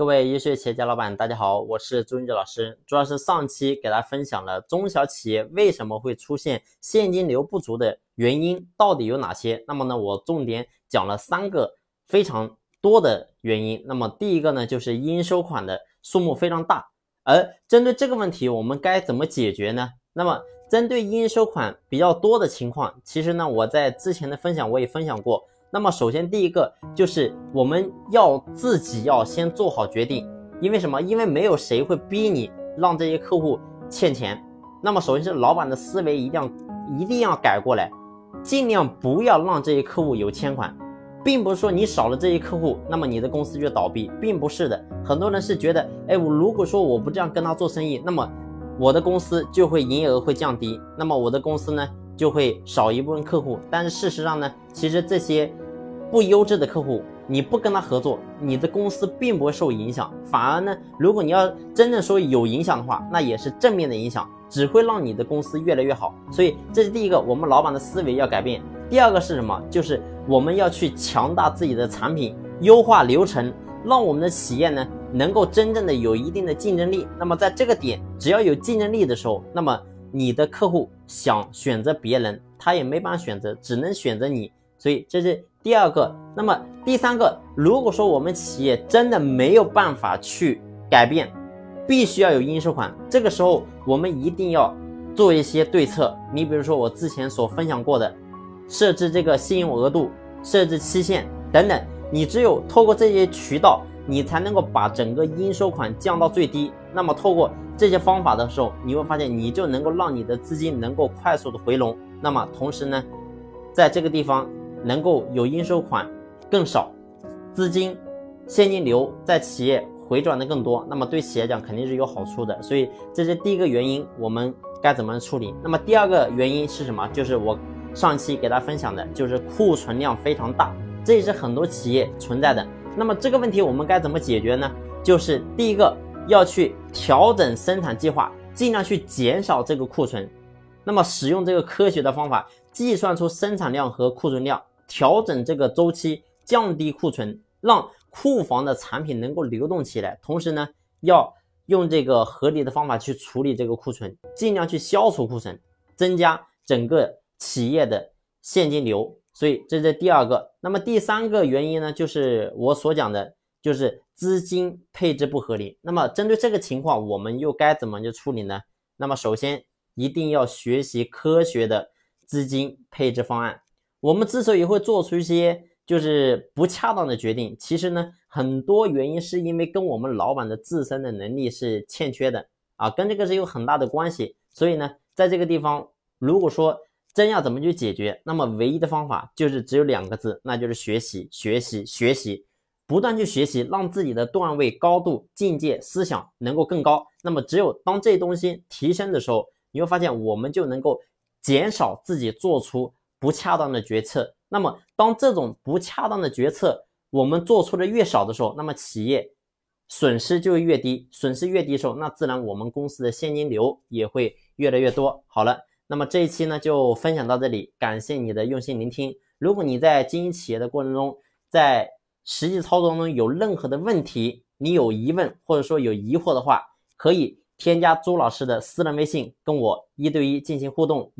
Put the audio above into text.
各位优秀企业家老板，大家好，我是朱云哲老师。主要是上期给大家分享了中小企业为什么会出现现金流不足的原因到底有哪些。那么呢，我重点讲了三个非常多的原因。那么第一个呢，就是应收款的数目非常大。而针对这个问题，我们该怎么解决呢？那么针对应收款比较多的情况，其实呢，我在之前的分享我也分享过。那么首先第一个就是我们要自己要先做好决定，因为什么？因为没有谁会逼你让这些客户欠钱。那么首先是老板的思维一定要一定要改过来，尽量不要让这些客户有欠款，并不是说你少了这些客户，那么你的公司就倒闭，并不是的。很多人是觉得，哎，我如果说我不这样跟他做生意，那么我的公司就会营业额会降低，那么我的公司呢？就会少一部分客户，但是事实上呢，其实这些不优质的客户，你不跟他合作，你的公司并不会受影响，反而呢，如果你要真正说有影响的话，那也是正面的影响，只会让你的公司越来越好。所以这是第一个，我们老板的思维要改变。第二个是什么？就是我们要去强大自己的产品，优化流程，让我们的企业呢能够真正的有一定的竞争力。那么在这个点，只要有竞争力的时候，那么。你的客户想选择别人，他也没办法选择，只能选择你。所以这是第二个。那么第三个，如果说我们企业真的没有办法去改变，必须要有应收款，这个时候我们一定要做一些对策。你比如说我之前所分享过的，设置这个信用额度、设置期限等等。你只有透过这些渠道。你才能够把整个应收款降到最低。那么透过这些方法的时候，你会发现你就能够让你的资金能够快速的回笼。那么同时呢，在这个地方能够有应收款更少，资金现金流在企业回转的更多。那么对企业讲肯定是有好处的。所以这是第一个原因，我们该怎么处理？那么第二个原因是什么？就是我上期给大家分享的，就是库存量非常大，这也是很多企业存在的。那么这个问题我们该怎么解决呢？就是第一个要去调整生产计划，尽量去减少这个库存。那么使用这个科学的方法，计算出生产量和库存量，调整这个周期，降低库存，让库房的产品能够流动起来。同时呢，要用这个合理的方法去处理这个库存，尽量去消除库存，增加整个企业的现金流。所以这是第二个，那么第三个原因呢，就是我所讲的，就是资金配置不合理。那么针对这个情况，我们又该怎么去处理呢？那么首先一定要学习科学的资金配置方案。我们之所以会做出一些就是不恰当的决定，其实呢，很多原因是因为跟我们老板的自身的能力是欠缺的啊，跟这个是有很大的关系。所以呢，在这个地方，如果说真要怎么去解决？那么唯一的方法就是只有两个字，那就是学习，学习，学习，不断去学习，让自己的段位、高度、境界、思想能够更高。那么只有当这东西提升的时候，你会发现我们就能够减少自己做出不恰当的决策。那么当这种不恰当的决策我们做出的越少的时候，那么企业损失就越低，损失越低的时候，那自然我们公司的现金流也会越来越多。好了。那么这一期呢就分享到这里，感谢你的用心聆听。如果你在经营企业的过程中，在实际操作中有任何的问题，你有疑问或者说有疑惑的话，可以添加朱老师的私人微信，跟我一对一进行互动。